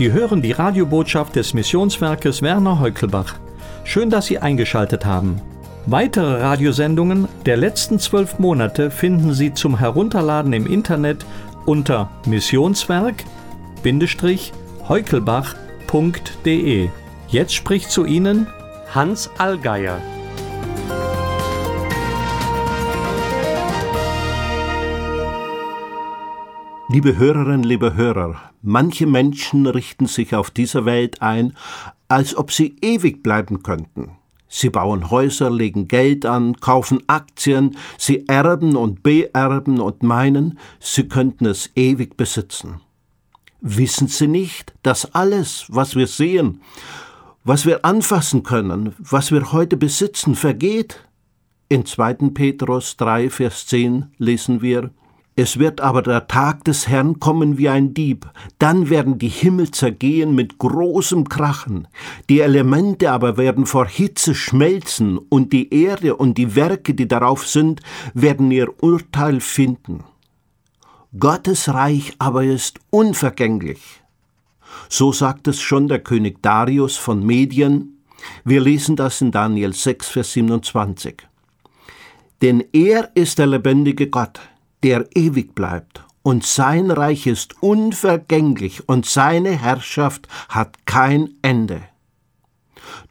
Sie hören die Radiobotschaft des Missionswerkes Werner Heukelbach. Schön, dass Sie eingeschaltet haben. Weitere Radiosendungen der letzten zwölf Monate finden Sie zum Herunterladen im Internet unter missionswerk-heukelbach.de. Jetzt spricht zu Ihnen Hans Allgeier. Liebe Hörerinnen, liebe Hörer, manche Menschen richten sich auf dieser Welt ein, als ob sie ewig bleiben könnten. Sie bauen Häuser, legen Geld an, kaufen Aktien, sie erben und beerben und meinen, sie könnten es ewig besitzen. Wissen Sie nicht, dass alles, was wir sehen, was wir anfassen können, was wir heute besitzen, vergeht? In 2. Petrus 3, Vers 10 lesen wir, es wird aber der Tag des Herrn kommen wie ein Dieb, dann werden die Himmel zergehen mit großem Krachen, die Elemente aber werden vor Hitze schmelzen, und die Erde und die Werke, die darauf sind, werden ihr Urteil finden. Gottes Reich aber ist unvergänglich. So sagt es schon der König Darius von Medien. Wir lesen das in Daniel 6, Vers 27. Denn er ist der lebendige Gott, der ewig bleibt, und sein Reich ist unvergänglich, und seine Herrschaft hat kein Ende.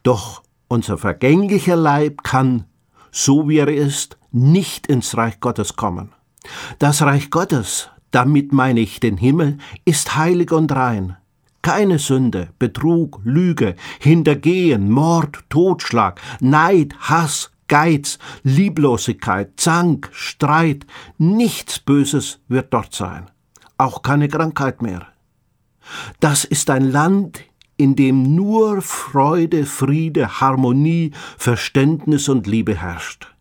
Doch unser vergänglicher Leib kann, so wie er ist, nicht ins Reich Gottes kommen. Das Reich Gottes, damit meine ich den Himmel, ist heilig und rein. Keine Sünde, Betrug, Lüge, Hintergehen, Mord, Totschlag, Neid, Hass, Geiz, Lieblosigkeit, Zank, Streit, nichts Böses wird dort sein, auch keine Krankheit mehr. Das ist ein Land, in dem nur Freude, Friede, Harmonie, Verständnis und Liebe herrscht.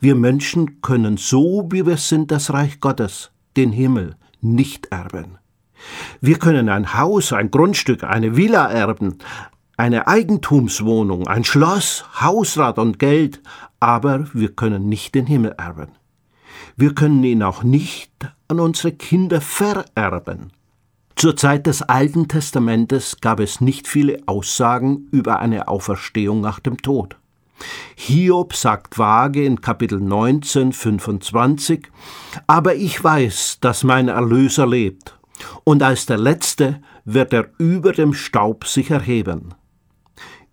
Wir Menschen können so, wie wir sind, das Reich Gottes, den Himmel, nicht erben. Wir können ein Haus, ein Grundstück, eine Villa erben, eine Eigentumswohnung, ein Schloss, Hausrat und Geld, aber wir können nicht den Himmel erben. Wir können ihn auch nicht an unsere Kinder vererben. Zur Zeit des Alten Testamentes gab es nicht viele Aussagen über eine Auferstehung nach dem Tod. Hiob sagt vage in Kapitel 19, 25, Aber ich weiß, dass mein Erlöser lebt, und als der Letzte wird er über dem Staub sich erheben.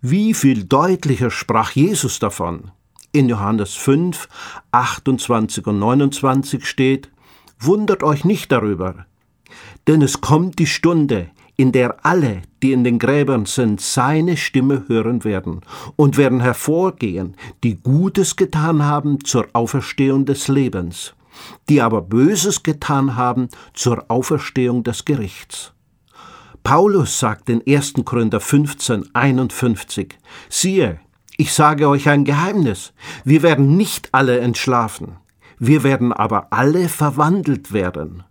Wie viel deutlicher sprach Jesus davon? In Johannes 5, 28 und 29 steht, Wundert euch nicht darüber, denn es kommt die Stunde, in der alle, die in den Gräbern sind, seine Stimme hören werden und werden hervorgehen, die Gutes getan haben zur Auferstehung des Lebens, die aber Böses getan haben zur Auferstehung des Gerichts. Paulus sagt in 1. Korinther 15, 51, siehe, ich sage euch ein Geheimnis, wir werden nicht alle entschlafen, wir werden aber alle verwandelt werden.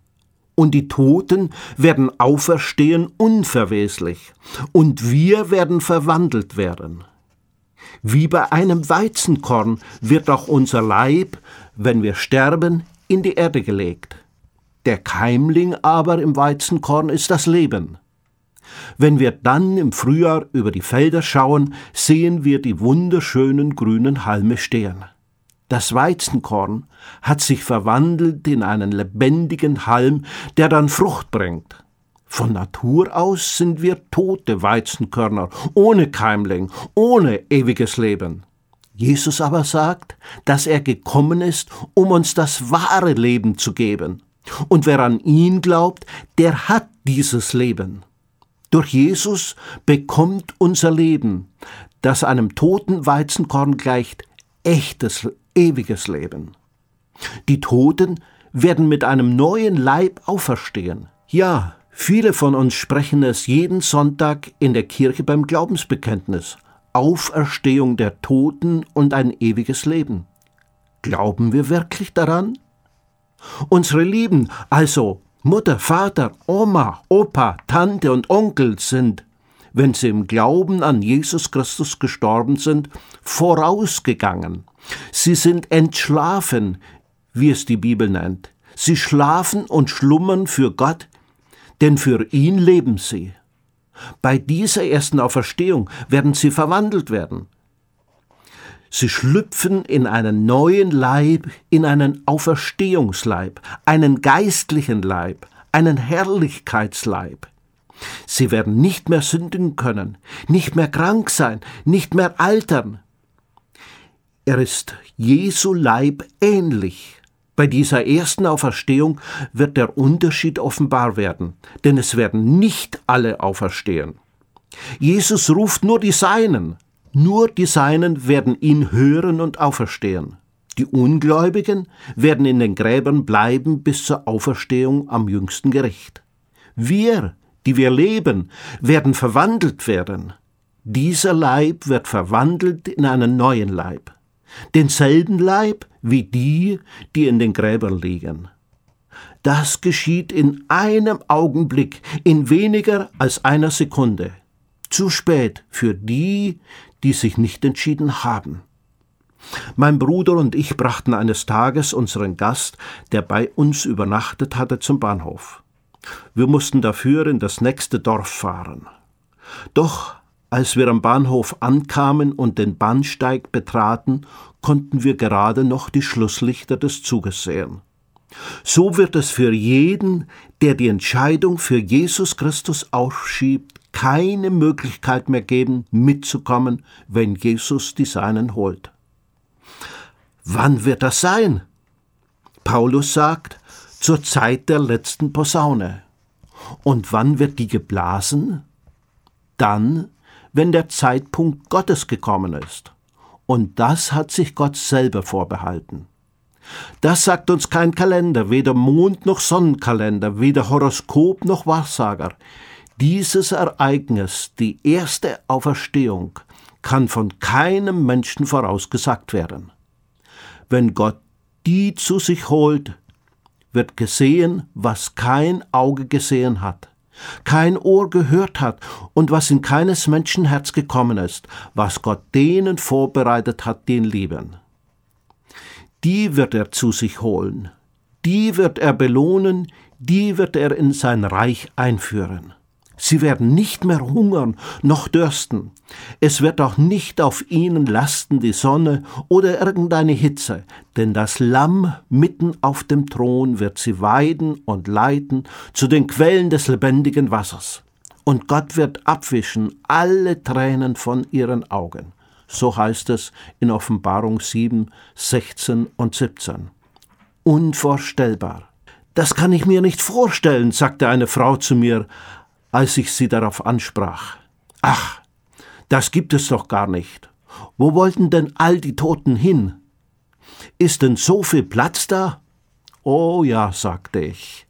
Und die Toten werden auferstehen unverweslich, und wir werden verwandelt werden. Wie bei einem Weizenkorn wird auch unser Leib, wenn wir sterben, in die Erde gelegt. Der Keimling aber im Weizenkorn ist das Leben. Wenn wir dann im Frühjahr über die Felder schauen, sehen wir die wunderschönen grünen Halme stehen. Das Weizenkorn hat sich verwandelt in einen lebendigen Halm, der dann Frucht bringt. Von Natur aus sind wir tote Weizenkörner, ohne Keimling, ohne ewiges Leben. Jesus aber sagt, dass er gekommen ist, um uns das wahre Leben zu geben. Und wer an ihn glaubt, der hat dieses Leben. Durch Jesus bekommt unser Leben, das einem toten Weizenkorn gleicht, echtes, ewiges Leben. Die Toten werden mit einem neuen Leib auferstehen. Ja, viele von uns sprechen es jeden Sonntag in der Kirche beim Glaubensbekenntnis. Auferstehung der Toten und ein ewiges Leben. Glauben wir wirklich daran? Unsere Lieben, also Mutter, Vater, Oma, Opa, Tante und Onkel sind, wenn sie im Glauben an Jesus Christus gestorben sind, vorausgegangen. Sie sind entschlafen, wie es die Bibel nennt. Sie schlafen und schlummern für Gott, denn für ihn leben sie. Bei dieser ersten Auferstehung werden sie verwandelt werden. Sie schlüpfen in einen neuen Leib, in einen Auferstehungsleib, einen geistlichen Leib, einen Herrlichkeitsleib. Sie werden nicht mehr sündigen können, nicht mehr krank sein, nicht mehr altern. Er ist Jesu Leib ähnlich. Bei dieser ersten Auferstehung wird der Unterschied offenbar werden, denn es werden nicht alle auferstehen. Jesus ruft nur die Seinen, nur die Seinen werden ihn hören und auferstehen. Die Ungläubigen werden in den Gräbern bleiben bis zur Auferstehung am jüngsten Gericht. Wir, die wir leben, werden verwandelt werden. Dieser Leib wird verwandelt in einen neuen Leib. Denselben Leib wie die, die in den Gräbern liegen. Das geschieht in einem Augenblick, in weniger als einer Sekunde. Zu spät für die, die sich nicht entschieden haben. Mein Bruder und ich brachten eines Tages unseren Gast, der bei uns übernachtet hatte, zum Bahnhof. Wir mussten dafür in das nächste Dorf fahren. Doch als wir am Bahnhof ankamen und den Bahnsteig betraten, konnten wir gerade noch die Schlusslichter des Zuges sehen. So wird es für jeden, der die Entscheidung für Jesus Christus aufschiebt, keine Möglichkeit mehr geben, mitzukommen, wenn Jesus die Seinen holt. Wann wird das sein? Paulus sagt, zur Zeit der letzten Posaune. Und wann wird die geblasen? Dann, wenn der Zeitpunkt Gottes gekommen ist. Und das hat sich Gott selber vorbehalten. Das sagt uns kein Kalender, weder Mond noch Sonnenkalender, weder Horoskop noch Wahrsager. Dieses Ereignis, die erste Auferstehung, kann von keinem Menschen vorausgesagt werden. Wenn Gott die zu sich holt, wird gesehen, was kein Auge gesehen hat, kein Ohr gehört hat und was in keines Menschen Herz gekommen ist, was Gott denen vorbereitet hat, den lieben. Die wird er zu sich holen, die wird er belohnen, die wird er in sein Reich einführen. Sie werden nicht mehr hungern noch dürsten. Es wird auch nicht auf ihnen lasten die Sonne oder irgendeine Hitze, denn das Lamm mitten auf dem Thron wird sie weiden und leiten zu den Quellen des lebendigen Wassers. Und Gott wird abwischen alle Tränen von ihren Augen. So heißt es in Offenbarung 7, 16 und 17. Unvorstellbar. Das kann ich mir nicht vorstellen, sagte eine Frau zu mir, als ich sie darauf ansprach. Ach, das gibt es doch gar nicht. Wo wollten denn all die Toten hin? Ist denn so viel Platz da? Oh ja, sagte ich.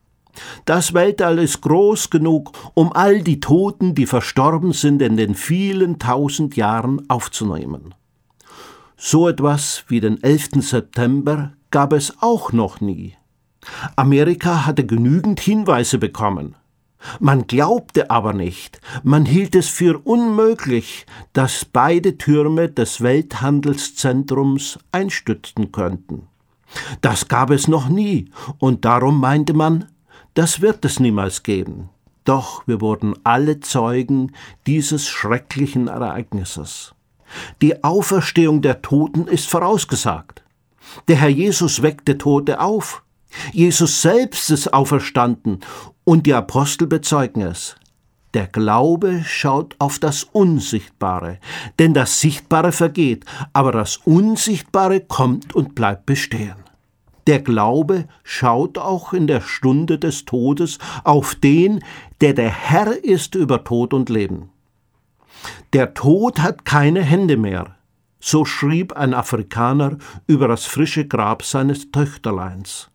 Das Weltall ist groß genug, um all die Toten, die verstorben sind, in den vielen tausend Jahren aufzunehmen. So etwas wie den 11. September gab es auch noch nie. Amerika hatte genügend Hinweise bekommen. Man glaubte aber nicht, man hielt es für unmöglich, dass beide Türme des Welthandelszentrums einstützen könnten. Das gab es noch nie, und darum meinte man, das wird es niemals geben. Doch wir wurden alle Zeugen dieses schrecklichen Ereignisses. Die Auferstehung der Toten ist vorausgesagt. Der Herr Jesus weckte Tote auf. Jesus selbst ist auferstanden und die Apostel bezeugen es. Der Glaube schaut auf das Unsichtbare, denn das Sichtbare vergeht, aber das Unsichtbare kommt und bleibt bestehen. Der Glaube schaut auch in der Stunde des Todes auf den, der der Herr ist über Tod und Leben. Der Tod hat keine Hände mehr, so schrieb ein Afrikaner über das frische Grab seines Töchterleins.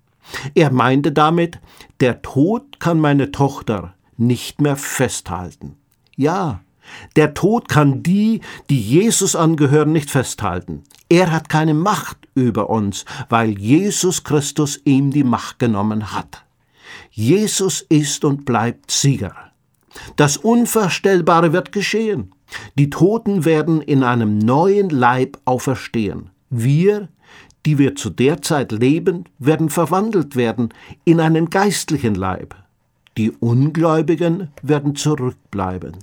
Er meinte damit, der Tod kann meine Tochter nicht mehr festhalten. Ja, der Tod kann die, die Jesus angehören, nicht festhalten. Er hat keine Macht über uns, weil Jesus Christus ihm die Macht genommen hat. Jesus ist und bleibt Sieger. Das Unvorstellbare wird geschehen. Die Toten werden in einem neuen Leib auferstehen. Wir die wir zu der Zeit leben, werden verwandelt werden in einen geistlichen Leib. Die Ungläubigen werden zurückbleiben.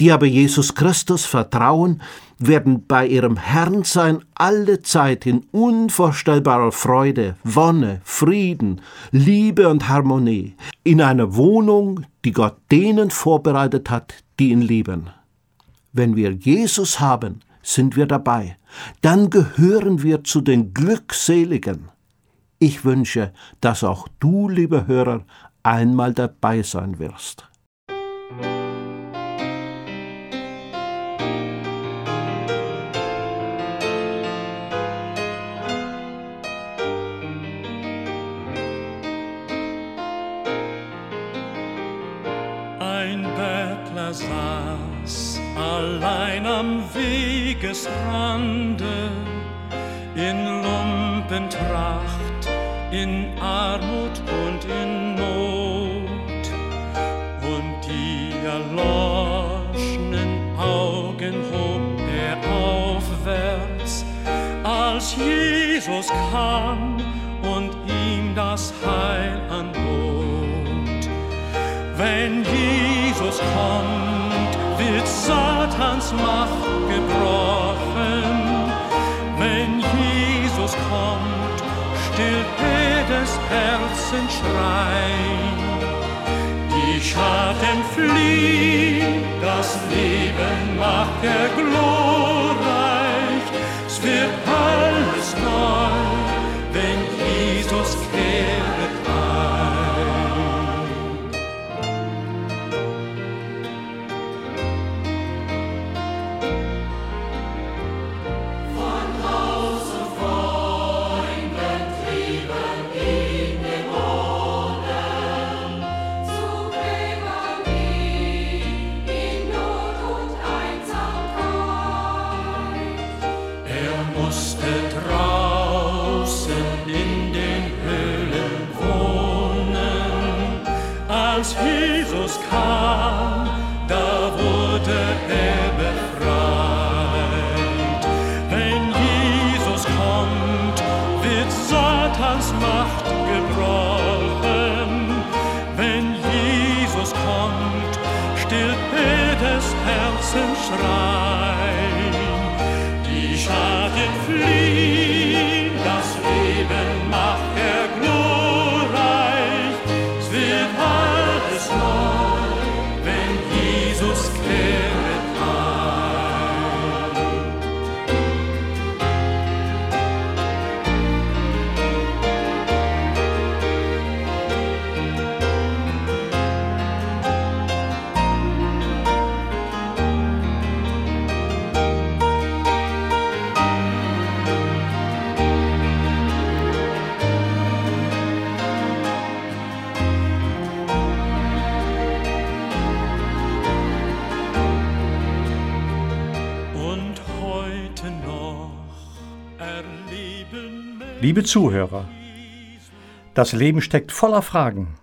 Die aber Jesus Christus vertrauen, werden bei ihrem Herrnsein alle Zeit in unvorstellbarer Freude, Wonne, Frieden, Liebe und Harmonie, in einer Wohnung, die Gott denen vorbereitet hat, die ihn lieben. Wenn wir Jesus haben, sind wir dabei. Dann gehören wir zu den Glückseligen. Ich wünsche, dass auch du, lieber Hörer, einmal dabei sein wirst. saß allein am Wegesrande in Lumpentracht, in Armut und in Not. Und die erloschenen Augen hob er aufwärts, als Jesus kam und ihm das Heil anbot. Wenn Jesus kommt, Satans Macht gebrochen. Wenn Jesus kommt, stillt jedes Herzenschrei. Die Schatten fliehen, das Leben macht er glorreich. Herzen schreit. Liebe Zuhörer, das Leben steckt voller Fragen.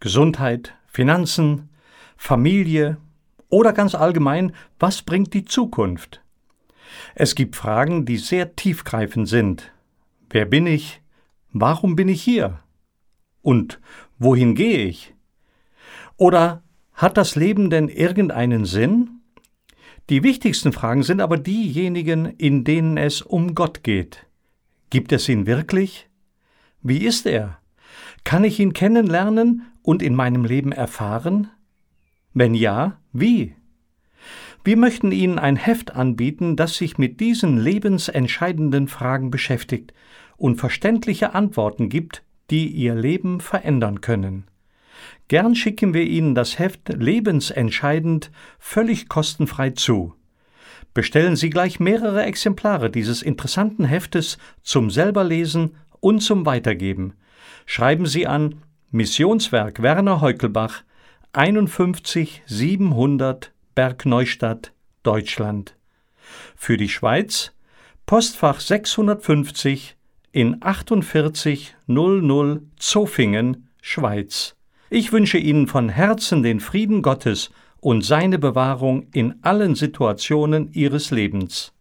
Gesundheit, Finanzen, Familie oder ganz allgemein, was bringt die Zukunft? Es gibt Fragen, die sehr tiefgreifend sind. Wer bin ich? Warum bin ich hier? Und wohin gehe ich? Oder hat das Leben denn irgendeinen Sinn? Die wichtigsten Fragen sind aber diejenigen, in denen es um Gott geht. Gibt es ihn wirklich? Wie ist er? Kann ich ihn kennenlernen und in meinem Leben erfahren? Wenn ja, wie? Wir möchten Ihnen ein Heft anbieten, das sich mit diesen lebensentscheidenden Fragen beschäftigt und verständliche Antworten gibt, die Ihr Leben verändern können. Gern schicken wir Ihnen das Heft Lebensentscheidend völlig kostenfrei zu. Bestellen Sie gleich mehrere Exemplare dieses interessanten Heftes zum selberlesen und zum Weitergeben. Schreiben Sie an Missionswerk Werner Heukelbach 51 700 Bergneustadt, Deutschland. Für die Schweiz Postfach 650 in 4800 Zofingen, Schweiz. Ich wünsche Ihnen von Herzen den Frieden Gottes und seine Bewahrung in allen Situationen ihres Lebens.